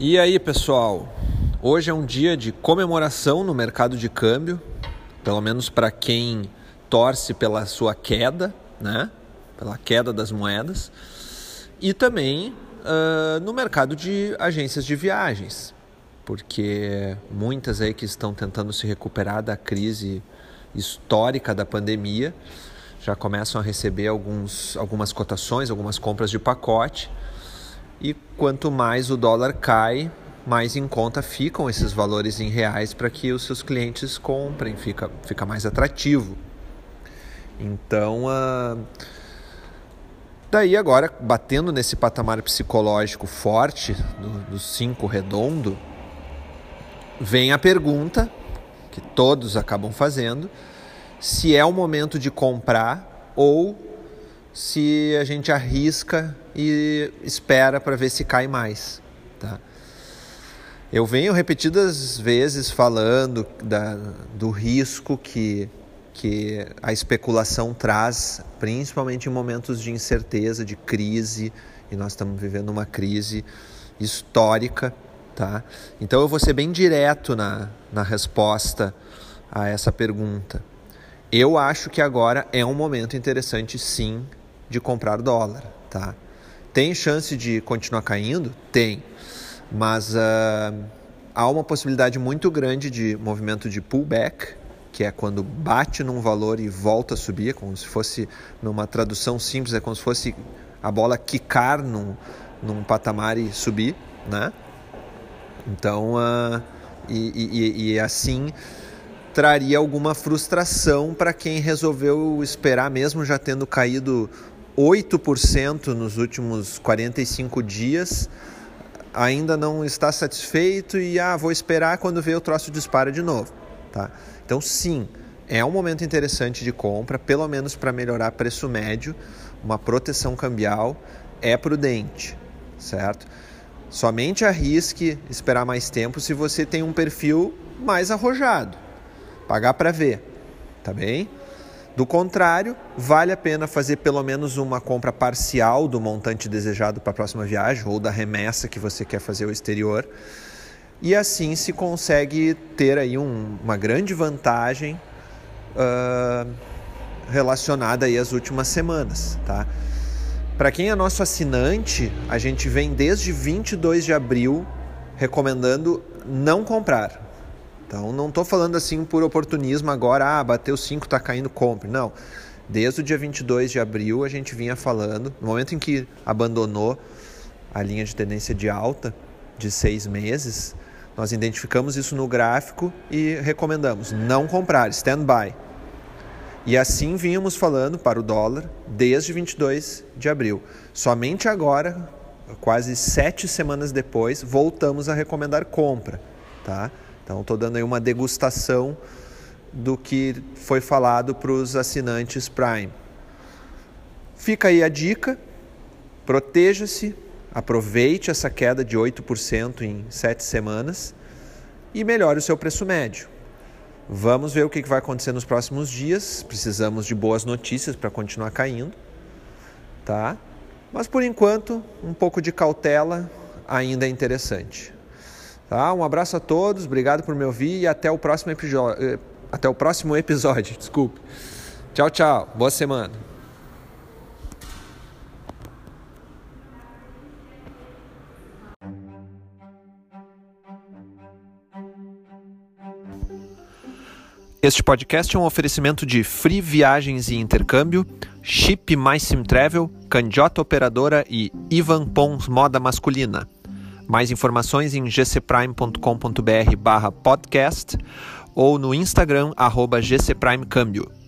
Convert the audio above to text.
E aí, pessoal? Hoje é um dia de comemoração no mercado de câmbio, pelo menos para quem torce pela sua queda, né? Pela queda das moedas, e também uh, no mercado de agências de viagens, porque muitas aí que estão tentando se recuperar da crise histórica da pandemia já começam a receber alguns, algumas cotações, algumas compras de pacote e quanto mais o dólar cai, mais em conta ficam esses valores em reais para que os seus clientes comprem, fica, fica mais atrativo. Então, uh, daí agora, batendo nesse patamar psicológico forte do, do cinco redondo, vem a pergunta que todos acabam fazendo, se é o momento de comprar ou se a gente arrisca e espera para ver se cai mais. Tá? Eu venho repetidas vezes falando da, do risco que, que a especulação traz, principalmente em momentos de incerteza, de crise, e nós estamos vivendo uma crise histórica. Tá? Então eu vou ser bem direto na, na resposta a essa pergunta. Eu acho que agora é um momento interessante, sim, de comprar dólar, tá? Tem chance de continuar caindo? Tem. Mas uh, há uma possibilidade muito grande de movimento de pullback, que é quando bate num valor e volta a subir, é como se fosse, numa tradução simples, é como se fosse a bola quicar num, num patamar e subir, né? Então, uh, e, e, e assim traria alguma frustração para quem resolveu esperar, mesmo já tendo caído 8% nos últimos 45 dias, ainda não está satisfeito e ah, vou esperar quando ver o troço dispara de novo, tá? Então sim, é um momento interessante de compra, pelo menos para melhorar preço médio, uma proteção cambial é prudente, certo? Somente arrisque esperar mais tempo se você tem um perfil mais arrojado. Pagar para ver, tá bem? Do contrário, vale a pena fazer pelo menos uma compra parcial do montante desejado para a próxima viagem ou da remessa que você quer fazer ao exterior. E assim se consegue ter aí um, uma grande vantagem uh, relacionada aí às últimas semanas, tá? Para quem é nosso assinante, a gente vem desde 22 de abril recomendando não comprar. Então não estou falando assim por oportunismo agora, ah, bateu 5, está caindo, compre. Não. Desde o dia 22 de abril a gente vinha falando, no momento em que abandonou a linha de tendência de alta de seis meses, nós identificamos isso no gráfico e recomendamos não comprar, stand by. E assim vínhamos falando para o dólar desde 22 de abril. Somente agora, quase sete semanas depois, voltamos a recomendar compra, tá? Então, estou dando aí uma degustação do que foi falado para os assinantes Prime. Fica aí a dica: proteja-se, aproveite essa queda de 8% em sete semanas e melhore o seu preço médio. Vamos ver o que vai acontecer nos próximos dias. Precisamos de boas notícias para continuar caindo, tá? Mas por enquanto, um pouco de cautela ainda é interessante. Tá? Um abraço a todos, obrigado por me ouvir e até o próximo episódio. Eh, até o próximo episódio, desculpe. Tchau, tchau. Boa semana. Este podcast é um oferecimento de Free Viagens e Intercâmbio, Chip Mais Sim Travel, Candiota Operadora e Ivan Pons Moda Masculina. Mais informações em gcprime.com.br barra podcast ou no Instagram arroba gcprimecâmbio.